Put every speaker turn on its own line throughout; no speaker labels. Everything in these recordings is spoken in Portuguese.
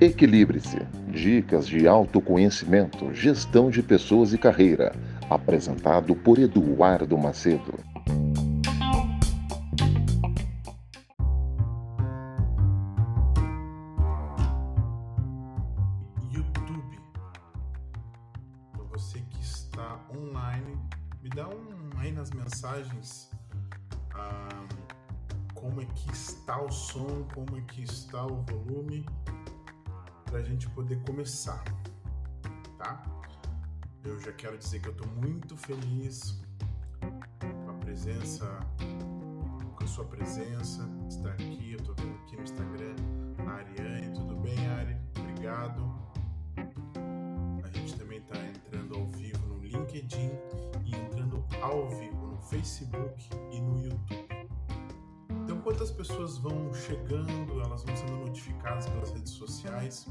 Equilibre-se. Dicas de autoconhecimento, gestão de pessoas e carreira. Apresentado por Eduardo Macedo.
O volume para a gente poder começar, tá? Eu já quero dizer que eu estou muito feliz com a presença, com a sua presença, estar aqui. Eu estou vendo aqui no Instagram a Ariane. Tudo bem, Ari? Obrigado. A gente também está entrando ao vivo no LinkedIn e entrando ao vivo no Facebook e no YouTube. Então, quantas pessoas vão chegando, elas vão sendo notificadas pelas redes sociais.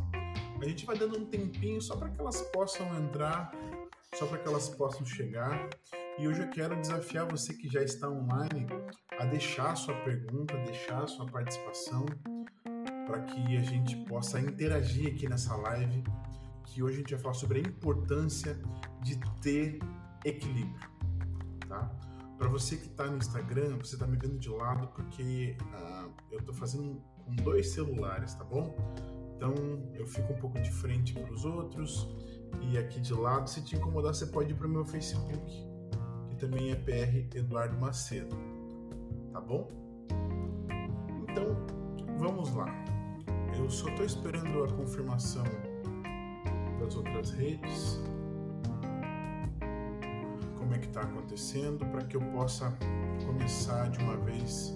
A gente vai dando um tempinho só para que elas possam entrar, só para que elas possam chegar. E hoje eu quero desafiar você que já está online a deixar a sua pergunta, deixar a sua participação, para que a gente possa interagir aqui nessa live, que hoje a gente vai falar sobre a importância de ter equilíbrio, tá? Para você que está no Instagram, você está me vendo de lado porque uh, eu estou fazendo com dois celulares, tá bom? Então eu fico um pouco de frente para os outros e aqui de lado. Se te incomodar, você pode ir para o meu Facebook, que também é PR Eduardo Macedo, tá bom? Então vamos lá. Eu só estou esperando a confirmação das outras redes que está acontecendo para que eu possa começar de uma vez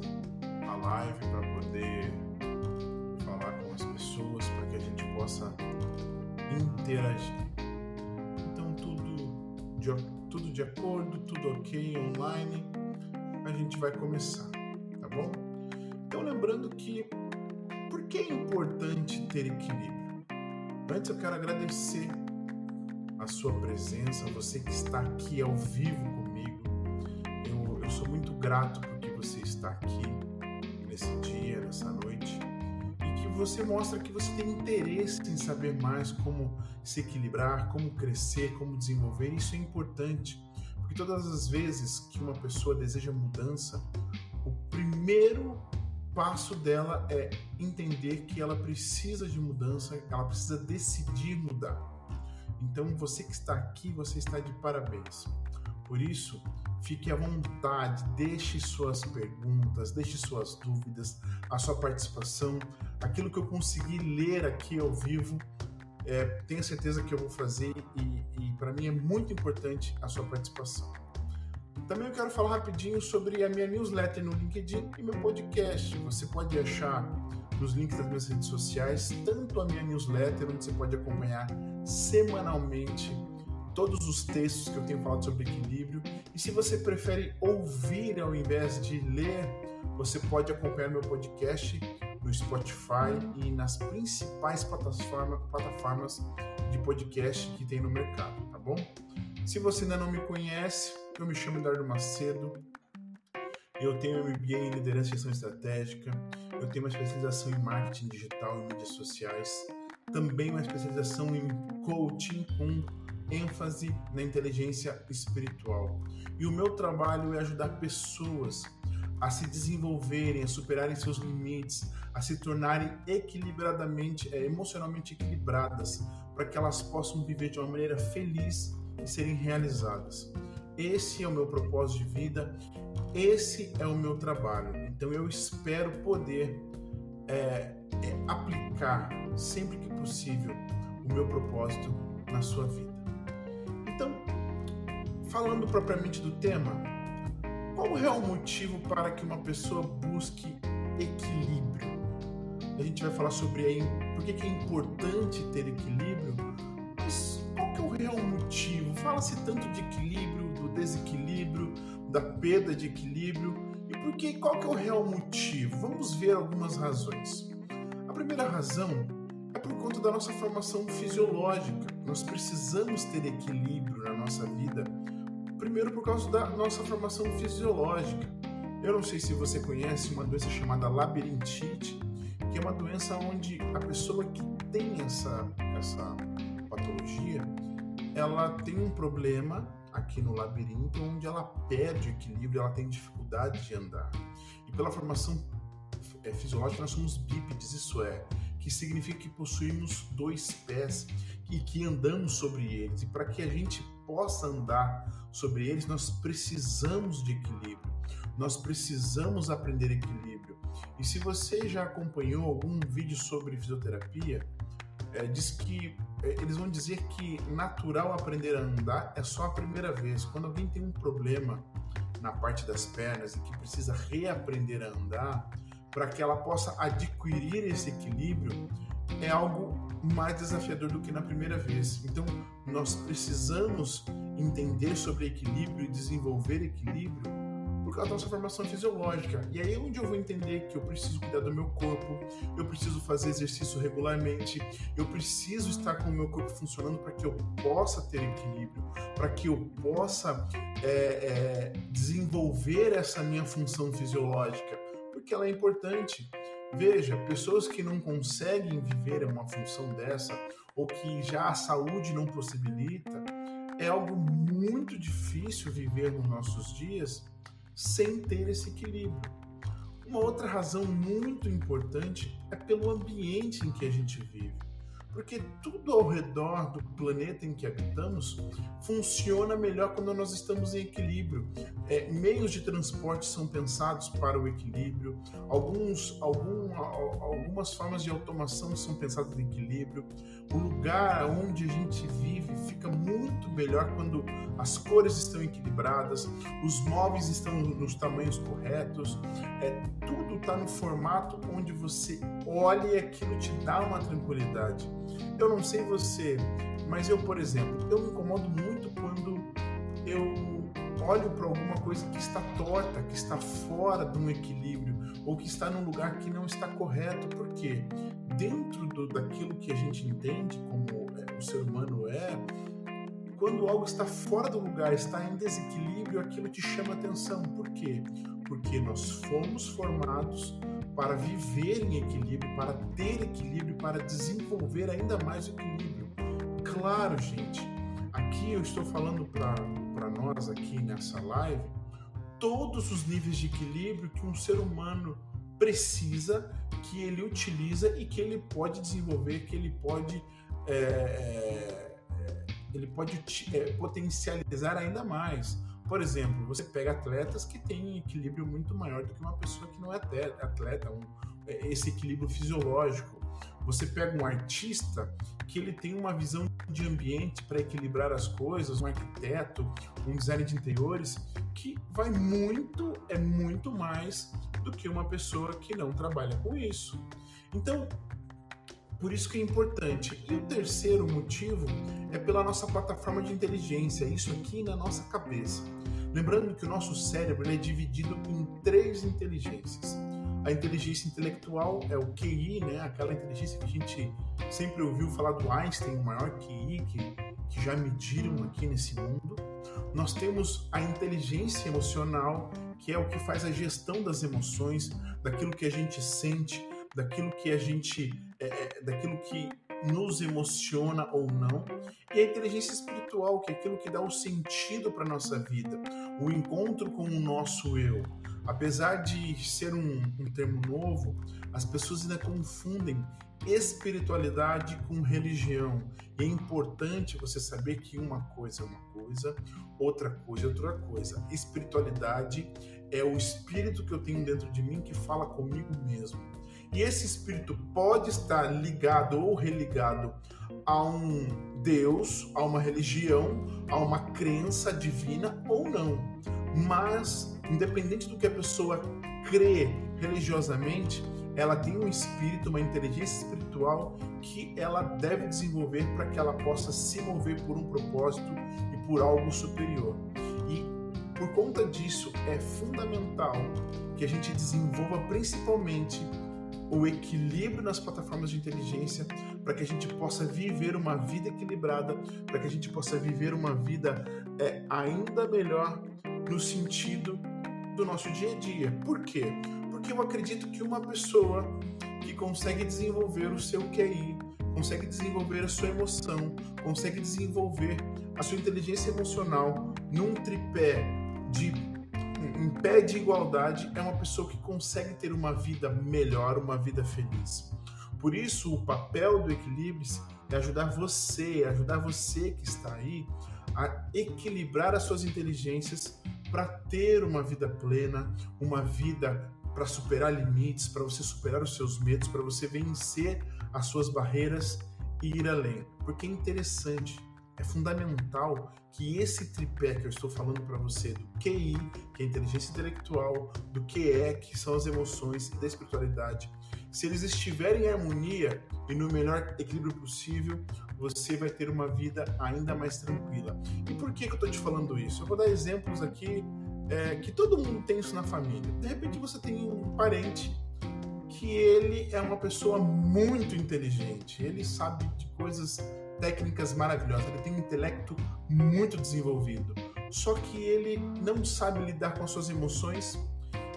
a live para poder falar com as pessoas, para que a gente possa interagir. Então tudo de, tudo de acordo, tudo ok online, a gente vai começar, tá bom? Então lembrando que por que é importante ter equilíbrio? Antes eu quero agradecer a sua presença, você que está aqui ao vivo comigo. Eu, eu sou muito grato porque você está aqui nesse dia, nessa noite, e que você mostra que você tem interesse em saber mais como se equilibrar, como crescer, como desenvolver. Isso é importante, porque todas as vezes que uma pessoa deseja mudança, o primeiro passo dela é entender que ela precisa de mudança, ela precisa decidir mudar. Então, você que está aqui, você está de parabéns. Por isso, fique à vontade, deixe suas perguntas, deixe suas dúvidas, a sua participação, aquilo que eu consegui ler aqui ao vivo. É, tenho certeza que eu vou fazer e, e para mim é muito importante a sua participação. Também eu quero falar rapidinho sobre a minha newsletter no LinkedIn e meu podcast. Você pode achar nos links das minhas redes sociais, tanto a minha newsletter, onde você pode acompanhar semanalmente todos os textos que eu tenho falado sobre equilíbrio. E se você prefere ouvir ao invés de ler, você pode acompanhar meu podcast no Spotify e nas principais plataforma, plataformas de podcast que tem no mercado, tá bom? Se você ainda não me conhece, eu me chamo Eduardo Macedo, eu tenho MBA em Liderança e Gestão Estratégica, eu tenho uma especialização em Marketing Digital e Mídias Sociais, também uma especialização em Coaching com ênfase na inteligência espiritual. E o meu trabalho é ajudar pessoas a se desenvolverem, a superarem seus limites, a se tornarem equilibradamente, é, emocionalmente equilibradas, para que elas possam viver de uma maneira feliz e serem realizadas. Esse é o meu propósito de vida, esse é o meu trabalho. Então eu espero poder é, é, aplicar sempre que possível o meu propósito na sua vida. Então, falando propriamente do tema, qual o real motivo para que uma pessoa busque equilíbrio? A gente vai falar sobre aí por que é importante ter equilíbrio, mas qual que é o real motivo? Fala-se tanto de equilíbrio, do desequilíbrio, da perda de equilíbrio. E por que, qual que é o real motivo? Vamos ver algumas razões. A primeira razão é por conta da nossa formação fisiológica. Nós precisamos ter equilíbrio na nossa vida. Primeiro por causa da nossa formação fisiológica. Eu não sei se você conhece uma doença chamada labirintite, que é uma doença onde a pessoa que tem essa, essa patologia, ela tem um problema aqui no labirinto onde ela perde equilíbrio, ela tem dificuldade de andar. E pela formação é, fisiológica nós somos bípedes, isso é, que significa que possuímos dois pés e que andamos sobre eles. E para que a gente possa andar sobre eles, nós precisamos de equilíbrio. Nós precisamos aprender equilíbrio. E se você já acompanhou algum vídeo sobre fisioterapia, é, diz que é, eles vão dizer que natural aprender a andar é só a primeira vez. Quando alguém tem um problema na parte das pernas e que precisa reaprender a andar, para que ela possa adquirir esse equilíbrio, é algo mais desafiador do que na primeira vez. Então, nós precisamos entender sobre equilíbrio e desenvolver equilíbrio por causa da nossa formação fisiológica. E aí é onde eu vou entender que eu preciso cuidar do meu corpo, eu preciso fazer exercício regularmente, eu preciso estar com o meu corpo funcionando para que eu possa ter equilíbrio, para que eu possa é, é, desenvolver essa minha função fisiológica, porque ela é importante. Veja, pessoas que não conseguem viver uma função dessa, ou que já a saúde não possibilita, é algo muito difícil viver nos nossos dias sem ter esse equilíbrio. Uma outra razão muito importante é pelo ambiente em que a gente vive porque tudo ao redor do planeta em que habitamos funciona melhor quando nós estamos em equilíbrio. É, meios de transporte são pensados para o equilíbrio, alguns, algum, algumas formas de automação são pensadas em equilíbrio. O lugar onde a gente vive fica muito melhor quando as cores estão equilibradas, os móveis estão nos tamanhos corretos, é, tudo está no formato onde você olha e aquilo te dá uma tranquilidade. Eu não sei você, mas eu, por exemplo, eu me incomodo muito quando eu olho para alguma coisa que está torta, que está fora de um equilíbrio ou que está num lugar que não está correto, porque dentro do, daquilo que a gente entende como é, o ser humano é, quando algo está fora do lugar, está em desequilíbrio, aquilo te chama atenção. Por quê? Porque nós fomos formados para viver em equilíbrio, para ter equilíbrio, para desenvolver ainda mais equilíbrio. Claro, gente, aqui eu estou falando para nós aqui nessa live todos os níveis de equilíbrio que um ser humano precisa, que ele utiliza e que ele pode desenvolver, que ele pode é, é, é ele pode é, potencializar ainda mais. Por exemplo, você pega atletas que têm equilíbrio muito maior do que uma pessoa que não é atleta, um, é, esse equilíbrio fisiológico. Você pega um artista que ele tem uma visão de ambiente para equilibrar as coisas, um arquiteto, um designer de interiores, que vai muito, é muito mais do que uma pessoa que não trabalha com isso. Então, por isso que é importante. E o terceiro motivo é pela nossa plataforma de inteligência, isso aqui na nossa cabeça. Lembrando que o nosso cérebro é dividido em três inteligências. A inteligência intelectual é o QI, né? aquela inteligência que a gente sempre ouviu falar do Einstein, o maior QI que, que já mediram aqui nesse mundo. Nós temos a inteligência emocional, que é o que faz a gestão das emoções, daquilo que a gente sente, daquilo que a gente, é, é, daquilo que nos emociona ou não, e a inteligência espiritual, que é aquilo que dá o sentido para nossa vida, o encontro com o nosso eu. Apesar de ser um, um termo novo, as pessoas ainda confundem espiritualidade com religião. E é importante você saber que uma coisa é uma coisa, outra coisa é outra coisa. Espiritualidade é o espírito que eu tenho dentro de mim que fala comigo mesmo. E esse espírito pode estar ligado ou religado a um Deus, a uma religião, a uma crença divina ou não. Mas, independente do que a pessoa crê religiosamente, ela tem um espírito, uma inteligência espiritual que ela deve desenvolver para que ela possa se mover por um propósito e por algo superior. E por conta disso, é fundamental que a gente desenvolva principalmente o equilíbrio nas plataformas de inteligência para que a gente possa viver uma vida equilibrada, para que a gente possa viver uma vida é, ainda melhor no sentido do nosso dia a dia. Por quê? Porque eu acredito que uma pessoa que consegue desenvolver o seu QI, consegue desenvolver a sua emoção, consegue desenvolver a sua inteligência emocional num tripé de em pé de igualdade é uma pessoa que consegue ter uma vida melhor, uma vida feliz. Por isso, o papel do equilíbrio é ajudar você, ajudar você que está aí a equilibrar as suas inteligências para ter uma vida plena, uma vida para superar limites, para você superar os seus medos, para você vencer as suas barreiras e ir além. Porque é interessante, é fundamental que esse tripé que eu estou falando para você, do QI, que é a inteligência intelectual, do QE, que são as emoções e da espiritualidade, se eles estiverem em harmonia e no melhor equilíbrio possível, você vai ter uma vida ainda mais tranquila. E por que, que eu estou te falando isso? Eu vou dar exemplos aqui é, que todo mundo tem isso na família. De repente você tem um parente que ele é uma pessoa muito inteligente, ele sabe de coisas técnicas maravilhosas, ele tem um intelecto muito desenvolvido. Só que ele não sabe lidar com as suas emoções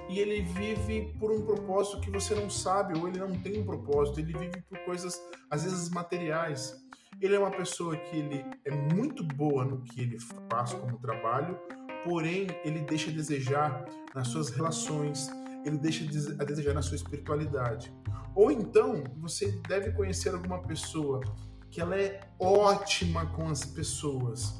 e ele vive por um propósito que você não sabe, ou ele não tem um propósito, ele vive por coisas, às vezes, materiais. Ele é uma pessoa que ele é muito boa no que ele faz como trabalho, porém ele deixa a desejar nas suas relações, ele deixa a desejar na sua espiritualidade. Ou então, você deve conhecer alguma pessoa que ela é ótima com as pessoas.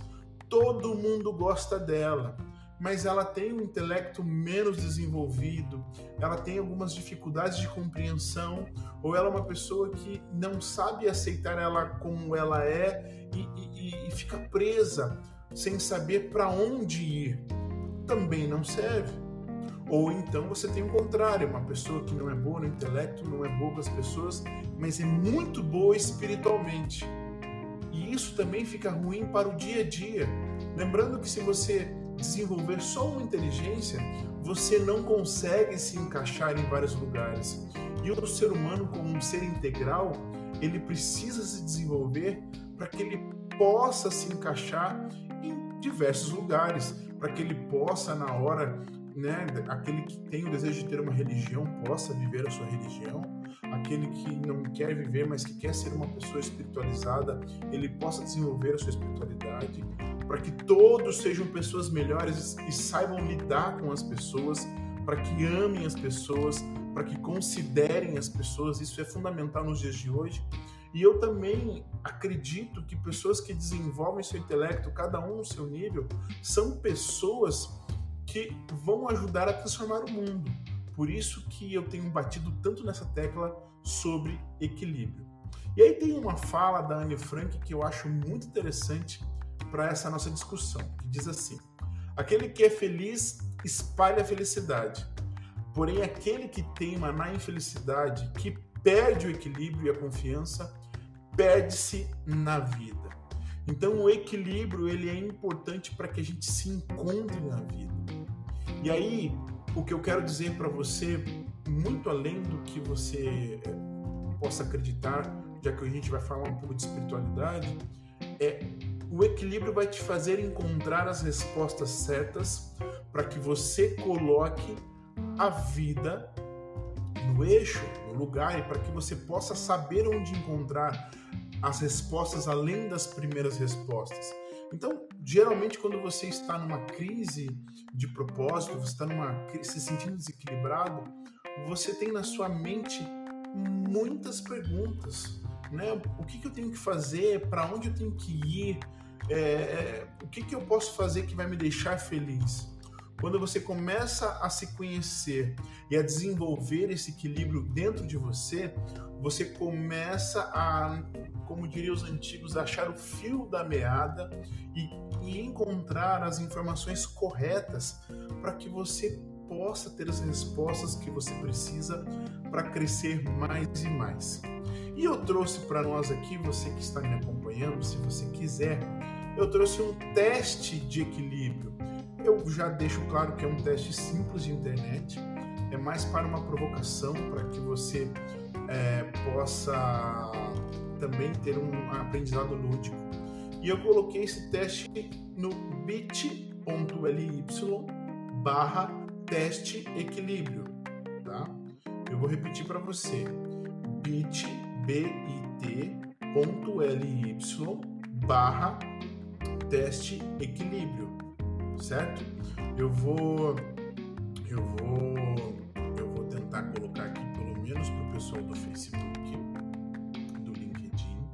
Todo mundo gosta dela mas ela tem um intelecto menos desenvolvido, ela tem algumas dificuldades de compreensão, ou ela é uma pessoa que não sabe aceitar ela como ela é e, e, e fica presa sem saber para onde ir. Também não serve. Ou então você tem o contrário, uma pessoa que não é boa no intelecto, não é boa com as pessoas, mas é muito boa espiritualmente. E isso também fica ruim para o dia a dia. Lembrando que se você desenvolver só uma inteligência, você não consegue se encaixar em vários lugares. E o ser humano, como um ser integral, ele precisa se desenvolver para que ele possa se encaixar em diversos lugares, para que ele possa, na hora, né, aquele que tem o desejo de ter uma religião, possa viver a sua religião, aquele que não quer viver, mas que quer ser uma pessoa espiritualizada, ele possa desenvolver a sua espiritualidade, para que todos sejam pessoas melhores e saibam lidar com as pessoas, para que amem as pessoas, para que considerem as pessoas. Isso é fundamental nos dias de hoje. E eu também acredito que pessoas que desenvolvem seu intelecto, cada um no seu nível, são pessoas que vão ajudar a transformar o mundo. Por isso que eu tenho batido tanto nessa tecla sobre equilíbrio. E aí tem uma fala da Anne Frank que eu acho muito interessante para essa nossa discussão, que diz assim: Aquele que é feliz espalha a felicidade, porém aquele que teima na infelicidade, que perde o equilíbrio e a confiança, perde-se na vida. Então o equilíbrio ele é importante para que a gente se encontre na vida. E aí o que eu quero dizer para você, muito além do que você eh, possa acreditar, já que a gente vai falar um pouco de espiritualidade, é o equilíbrio vai te fazer encontrar as respostas certas para que você coloque a vida no eixo, no lugar, e para que você possa saber onde encontrar as respostas além das primeiras respostas. Então, geralmente, quando você está numa crise de propósito, você está numa, se sentindo desequilibrado, você tem na sua mente muitas perguntas. Né? O que, que eu tenho que fazer? Para onde eu tenho que ir? É, é, o que, que eu posso fazer que vai me deixar feliz? Quando você começa a se conhecer e a desenvolver esse equilíbrio dentro de você, você começa a, como diriam os antigos, achar o fio da meada e, e encontrar as informações corretas para que você possa ter as respostas que você precisa para crescer mais e mais. E eu trouxe para nós aqui, você que está me acompanhando, se você quiser, eu trouxe um teste de equilíbrio. Eu já deixo claro que é um teste simples de internet, é mais para uma provocação, para que você é, possa também ter um aprendizado lúdico. E eu coloquei esse teste no bit.ly barra teste equilíbrio, tá? Eu vou repetir para você. bit.ly barra teste equilíbrio, certo? Eu vou eu vou eu vou tentar colocar aqui pelo menos para o pessoal do Facebook, do LinkedIn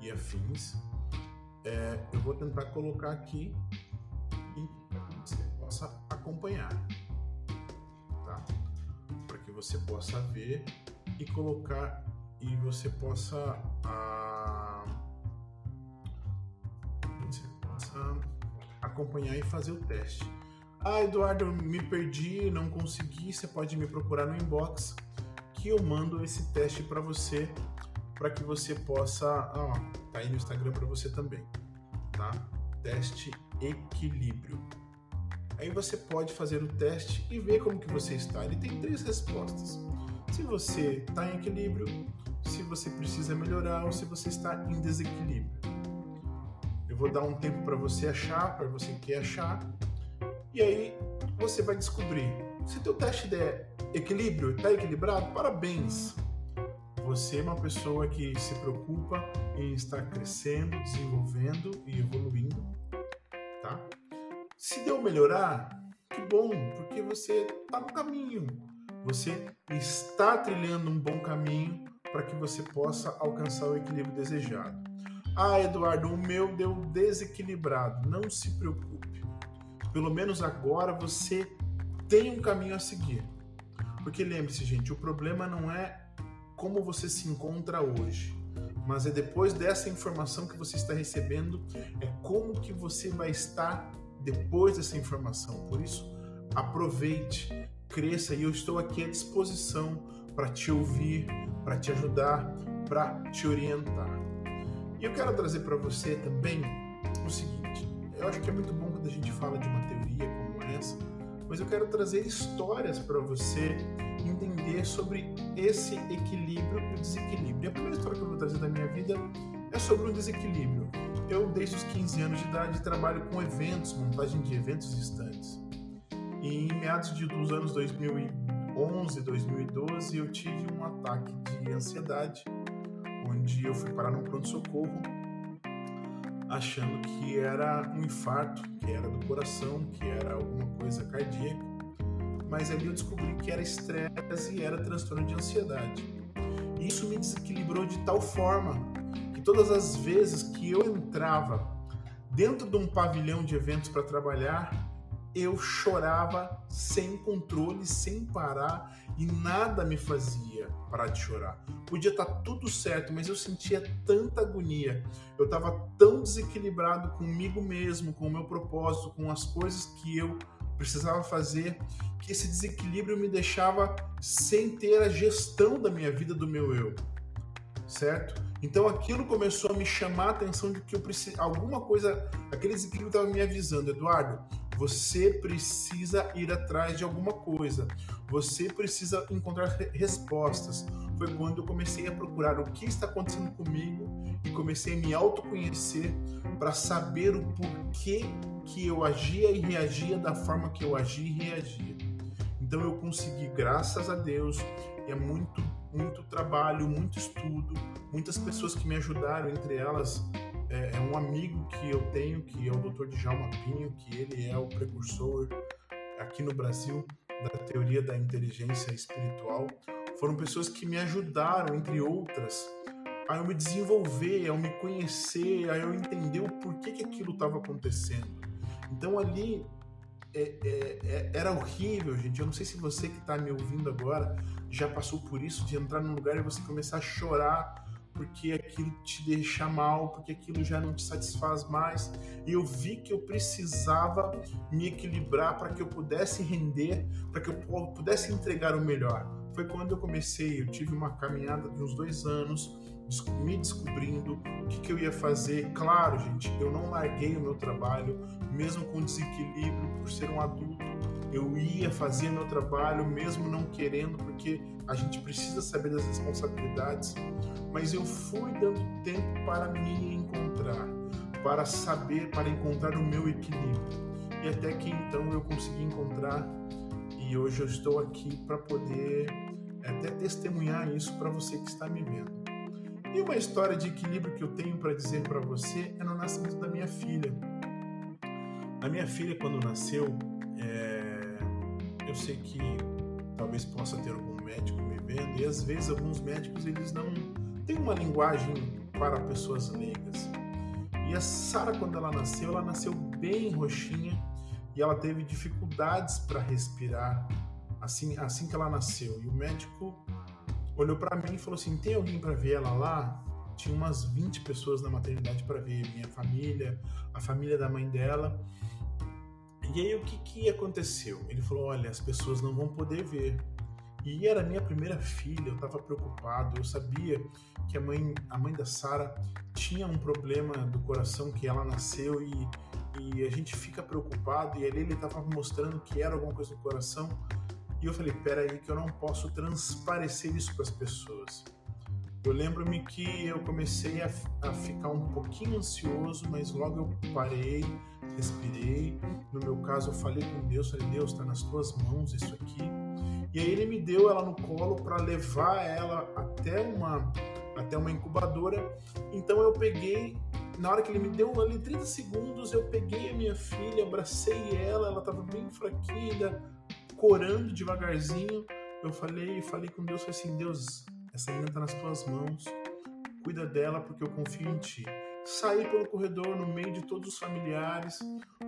e afins. É, eu vou tentar colocar aqui e você possa acompanhar, tá? Para que você possa ver e colocar e você possa ah, você possa acompanhar e fazer o teste. Ah, Eduardo, me perdi, não consegui. Você pode me procurar no inbox que eu mando esse teste para você, para que você possa. Ah, tá aí no Instagram para você também, tá? Teste equilíbrio. Aí você pode fazer o teste e ver como que você está. Ele tem três respostas. Se você está em equilíbrio, se você precisa melhorar ou se você está em desequilíbrio. Vou dar um tempo para você achar, para você que achar e aí você vai descobrir. Se teu teste der equilíbrio, está equilibrado, parabéns. Você é uma pessoa que se preocupa em estar crescendo, desenvolvendo e evoluindo, tá? Se deu melhorar, que bom, porque você está no caminho. Você está trilhando um bom caminho para que você possa alcançar o equilíbrio desejado. Ah, Eduardo, o meu deu desequilibrado. Não se preocupe pelo menos agora você tem um caminho a seguir. Porque lembre-se, gente, o problema não é como você se encontra hoje, mas é depois dessa informação que você está recebendo, é como que você vai estar depois dessa informação. Por isso, aproveite, cresça e eu estou aqui à disposição para te ouvir, para te ajudar, para te orientar. E eu quero trazer para você também o seguinte: eu acho que é muito bom quando a gente fala de uma teoria como essa, mas eu quero trazer histórias para você entender sobre esse equilíbrio e o desequilíbrio. E a primeira história que eu vou trazer da minha vida é sobre um desequilíbrio. Eu, desde os 15 anos de idade, trabalho com eventos, montagem de eventos distantes. E em meados de, dos anos 2011, 2012, eu tive um ataque de ansiedade, onde eu fui parar num pronto-socorro achando que era um infarto, que era do coração, que era alguma coisa cardíaca. Mas ali eu descobri que era estresse e era transtorno de ansiedade. E isso me desequilibrou de tal forma que todas as vezes que eu entrava dentro de um pavilhão de eventos para trabalhar, eu chorava sem controle, sem parar e nada me fazia parar de chorar. Podia estar tá tudo certo, mas eu sentia tanta agonia. Eu estava tão desequilibrado comigo mesmo, com o meu propósito, com as coisas que eu precisava fazer, que esse desequilíbrio me deixava sem ter a gestão da minha vida, do meu eu. Certo? Então aquilo começou a me chamar a atenção de que eu preciso alguma coisa, aquele desequilíbrio estava me avisando, Eduardo, você precisa ir atrás de alguma coisa. Você precisa encontrar respostas. Foi quando eu comecei a procurar o que está acontecendo comigo e comecei a me autoconhecer para saber o porquê que eu agia e reagia da forma que eu agia e reagia. Então eu consegui, graças a Deus, é muito muito trabalho, muito estudo, muitas pessoas que me ajudaram, entre elas é, é um amigo que eu tenho, que é o Dr. Djalma Pinho, que ele é o precursor aqui no Brasil da teoria da inteligência espiritual. Foram pessoas que me ajudaram, entre outras, a eu me desenvolver, a eu me conhecer, a eu entender o porquê que aquilo estava acontecendo. Então ali é, é, é, era horrível, gente. Eu não sei se você que está me ouvindo agora já passou por isso, de entrar num lugar e você começar a chorar porque aquilo te deixa mal, porque aquilo já não te satisfaz mais. E eu vi que eu precisava me equilibrar para que eu pudesse render, para que eu pudesse entregar o melhor. Foi quando eu comecei, eu tive uma caminhada de uns dois anos, me descobrindo o que, que eu ia fazer. Claro, gente, eu não larguei o meu trabalho, mesmo com desequilíbrio, por ser um adulto. Eu ia fazer meu trabalho, mesmo não querendo, porque a gente precisa saber das responsabilidades mas eu fui dando tempo para me encontrar, para saber, para encontrar o meu equilíbrio. E até que então eu consegui encontrar e hoje eu estou aqui para poder até testemunhar isso para você que está me vendo. E uma história de equilíbrio que eu tenho para dizer para você é no nascimento da minha filha. A minha filha, quando nasceu, é... eu sei que talvez possa ter algum médico me vendo, e às vezes alguns médicos eles não têm uma linguagem para pessoas leigas. E a Sara, quando ela nasceu, ela nasceu bem roxinha e ela teve dificuldades para respirar assim, assim que ela nasceu. E o médico olhou para mim e falou assim: tem alguém para ver ela lá? Tinha umas 20 pessoas na maternidade para ver minha família, a família da mãe dela. E aí o que, que aconteceu? Ele falou: olha, as pessoas não vão poder ver. E era minha primeira filha, eu estava preocupado, eu sabia que a mãe, a mãe da Sara tinha um problema do coração que ela nasceu e, e a gente fica preocupado e ali ele estava mostrando que era alguma coisa no coração e eu falei, peraí que eu não posso transparecer isso para as pessoas. Eu lembro-me que eu comecei a, a, ficar um pouquinho ansioso, mas logo eu parei, respirei. No meu caso, eu falei com Deus, falei, Deus, está nas tuas mãos isso aqui. E aí ele me deu ela no colo para levar ela até uma até uma incubadora. Então eu peguei, na hora que ele me deu ali 30 segundos, eu peguei a minha filha, abracei ela, ela estava bem fraquinha, corando devagarzinho. Eu falei, falei com Deus, falei assim, Deus, essa menina está nas tuas mãos, cuida dela porque eu confio em ti. Saí pelo corredor no meio de todos os familiares,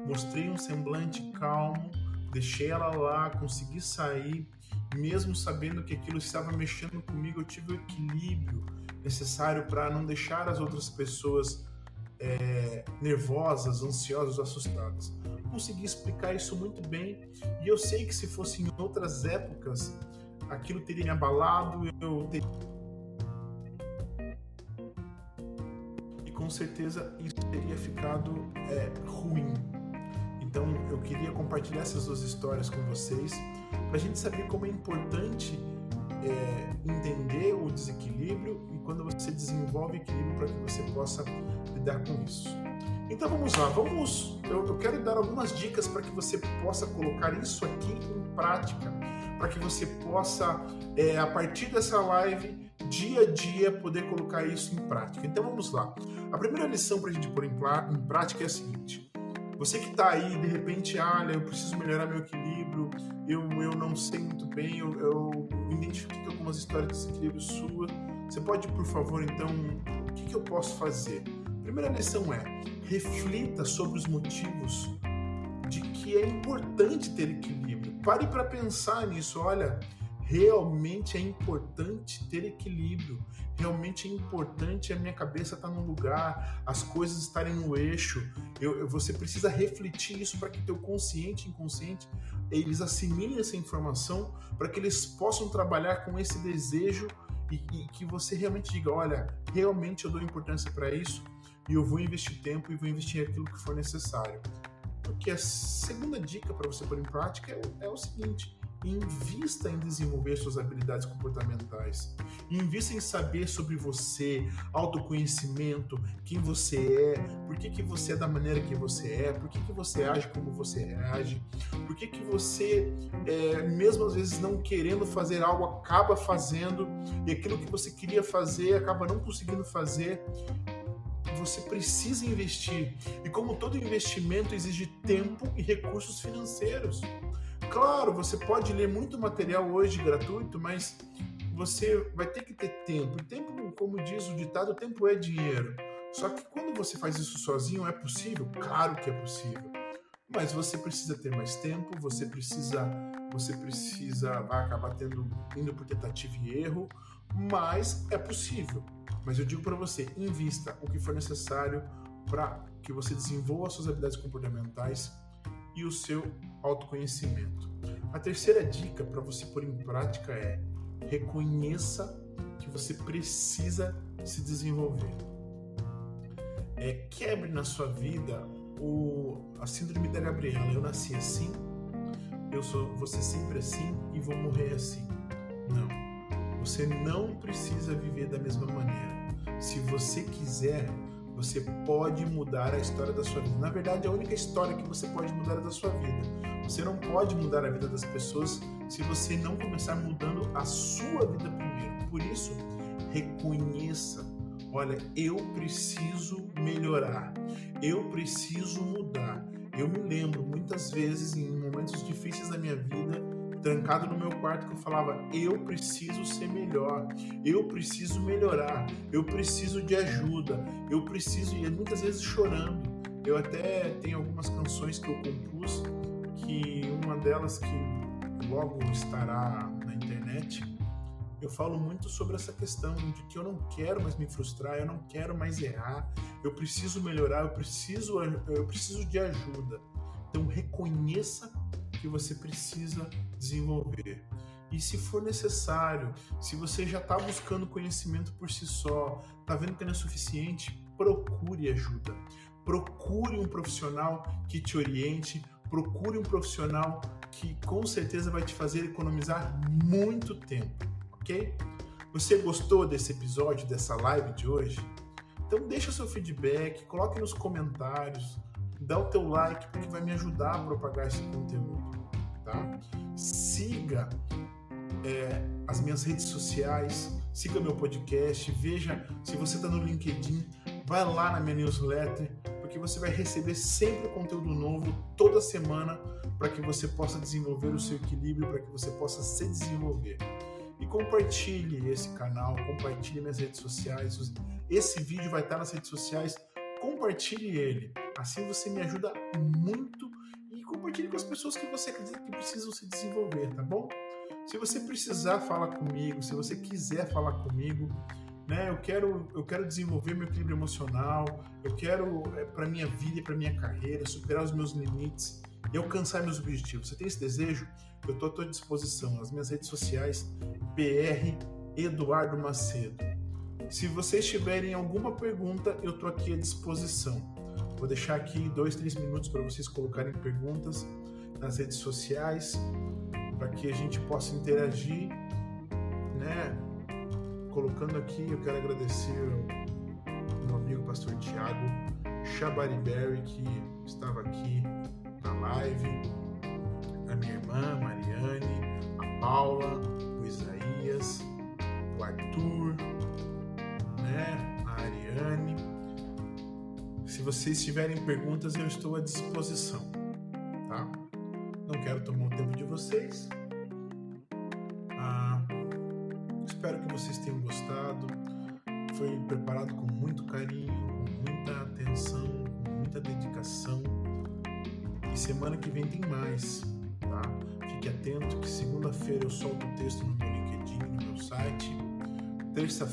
mostrei um semblante calmo, deixei ela lá, consegui sair, mesmo sabendo que aquilo estava mexendo comigo, eu tive o equilíbrio necessário para não deixar as outras pessoas é, nervosas, ansiosas, assustadas. Consegui explicar isso muito bem e eu sei que se fosse em outras épocas, aquilo teria me abalado, eu teria... certeza isso teria ficado é, ruim. Então eu queria compartilhar essas duas histórias com vocês para a gente saber como é importante é, entender o desequilíbrio e quando você desenvolve equilíbrio para que você possa lidar com isso. Então vamos lá, vamos. Eu, eu quero dar algumas dicas para que você possa colocar isso aqui em prática, para que você possa, é, a partir dessa live, dia a dia, poder colocar isso em prática. Então vamos lá. A primeira lição para a gente pôr em, em prática é a seguinte: você que está aí, de repente, olha, eu preciso melhorar meu equilíbrio, eu, eu não sei muito bem, eu, eu identifiquei algumas histórias de desequilíbrio sua. Você pode, por favor, então, o que, que eu posso fazer? primeira lição é: reflita sobre os motivos de que é importante ter equilíbrio. Pare para pensar nisso. Olha, realmente é importante ter equilíbrio. Realmente é importante a minha cabeça estar no lugar, as coisas estarem no eixo. Eu, eu, você precisa refletir isso para que teu consciente e inconsciente eles assimilem essa informação para que eles possam trabalhar com esse desejo e, e que você realmente diga, olha, realmente eu dou importância para isso e eu vou investir tempo e vou investir aquilo que for necessário. Porque a segunda dica para você pôr em prática é, é o seguinte: invista em desenvolver suas habilidades comportamentais. Invista em saber sobre você, autoconhecimento, quem você é, por que, que você é da maneira que você é, por que, que você age como você age, por que, que você, é, mesmo às vezes não querendo fazer algo, acaba fazendo e aquilo que você queria fazer acaba não conseguindo fazer você precisa investir. E como todo investimento exige tempo e recursos financeiros. Claro, você pode ler muito material hoje gratuito, mas você vai ter que ter tempo. E tempo, como diz o ditado, tempo é dinheiro. Só que quando você faz isso sozinho, é possível? Claro que é possível. Mas você precisa ter mais tempo, você precisa, você precisa, vai acabar tendo, indo por tentativa e erro, mas é possível. Mas eu digo para você, invista o que for necessário para que você desenvolva suas habilidades comportamentais e o seu autoconhecimento. A terceira dica para você pôr em prática é reconheça que você precisa se desenvolver. É, quebre na sua vida o, a síndrome da Gabriela. Eu nasci assim, eu sou você sempre assim e vou morrer assim. Não você não precisa viver da mesma maneira. Se você quiser, você pode mudar a história da sua vida. Na verdade, a única história que você pode mudar é da sua vida. Você não pode mudar a vida das pessoas se você não começar mudando a sua vida primeiro. Por isso, reconheça olha, eu preciso melhorar, eu preciso mudar. Eu me lembro muitas vezes em momentos difíceis da minha vida, trancado no meu quarto, que eu falava: eu preciso ser melhor, eu preciso melhorar, eu preciso de ajuda, eu preciso, e muitas vezes chorando. Eu até tenho algumas canções que eu compus, que uma delas que logo estará na internet, eu falo muito sobre essa questão de que eu não quero mais me frustrar, eu não quero mais errar, eu preciso melhorar, eu preciso, eu preciso de ajuda. Então reconheça que você precisa desenvolver. E se for necessário, se você já está buscando conhecimento por si só, está vendo que não é suficiente, procure ajuda. Procure um profissional que te oriente, procure um profissional que com certeza vai te fazer economizar muito tempo ok? Você gostou desse episódio, dessa live de hoje? Então deixa seu feedback, coloque nos comentários, dá o teu like porque vai me ajudar a propagar esse conteúdo, tá? Siga é, as minhas redes sociais, siga meu podcast, veja se você está no LinkedIn, vai lá na minha newsletter porque você vai receber sempre conteúdo novo toda semana para que você possa desenvolver o seu equilíbrio, para que você possa se desenvolver e compartilhe esse canal, compartilhe minhas redes sociais. Esse vídeo vai estar nas redes sociais. Compartilhe ele. Assim você me ajuda muito e compartilhe com as pessoas que você acredita que precisam se desenvolver, tá bom? Se você precisar falar comigo, se você quiser falar comigo, né? Eu quero, eu quero desenvolver meu equilíbrio emocional, eu quero é, para minha vida e para minha carreira superar os meus limites e alcançar meus objetivos. Você tem esse desejo? Eu estou à tua disposição. Nas minhas redes sociais, BR Eduardo Macedo. Se vocês tiverem alguma pergunta, eu estou aqui à disposição. Vou deixar aqui dois, três minutos para vocês colocarem perguntas nas redes sociais, para que a gente possa interagir, né? Colocando aqui, eu quero agradecer ao meu amigo pastor Tiago Chabariberi, que estava aqui na live, a minha irmã Mariane, a Paula, o Isaías, o Arthur, né, a Ariane. Se vocês tiverem perguntas, eu estou à disposição,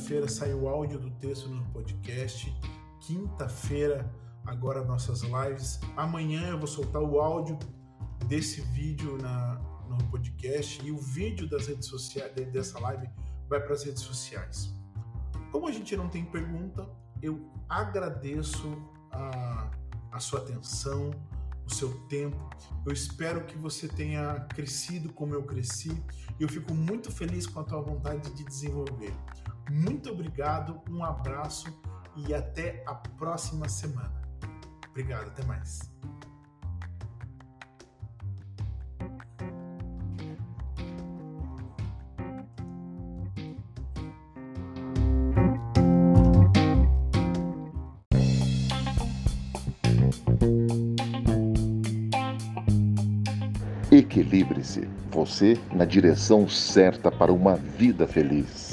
Terça-feira sai o áudio do texto no podcast. Quinta-feira, agora nossas lives. Amanhã eu vou soltar o áudio desse vídeo na, no podcast e o vídeo das redes sociais dessa live vai para as redes sociais. Como a gente não tem pergunta, eu agradeço a, a sua atenção, o seu tempo. Eu espero que você tenha crescido como eu cresci e eu fico muito feliz com a tua vontade de desenvolver. Muito obrigado, um abraço e até a próxima semana. Obrigado, até mais.
Equilibre-se, você na direção certa para uma vida feliz.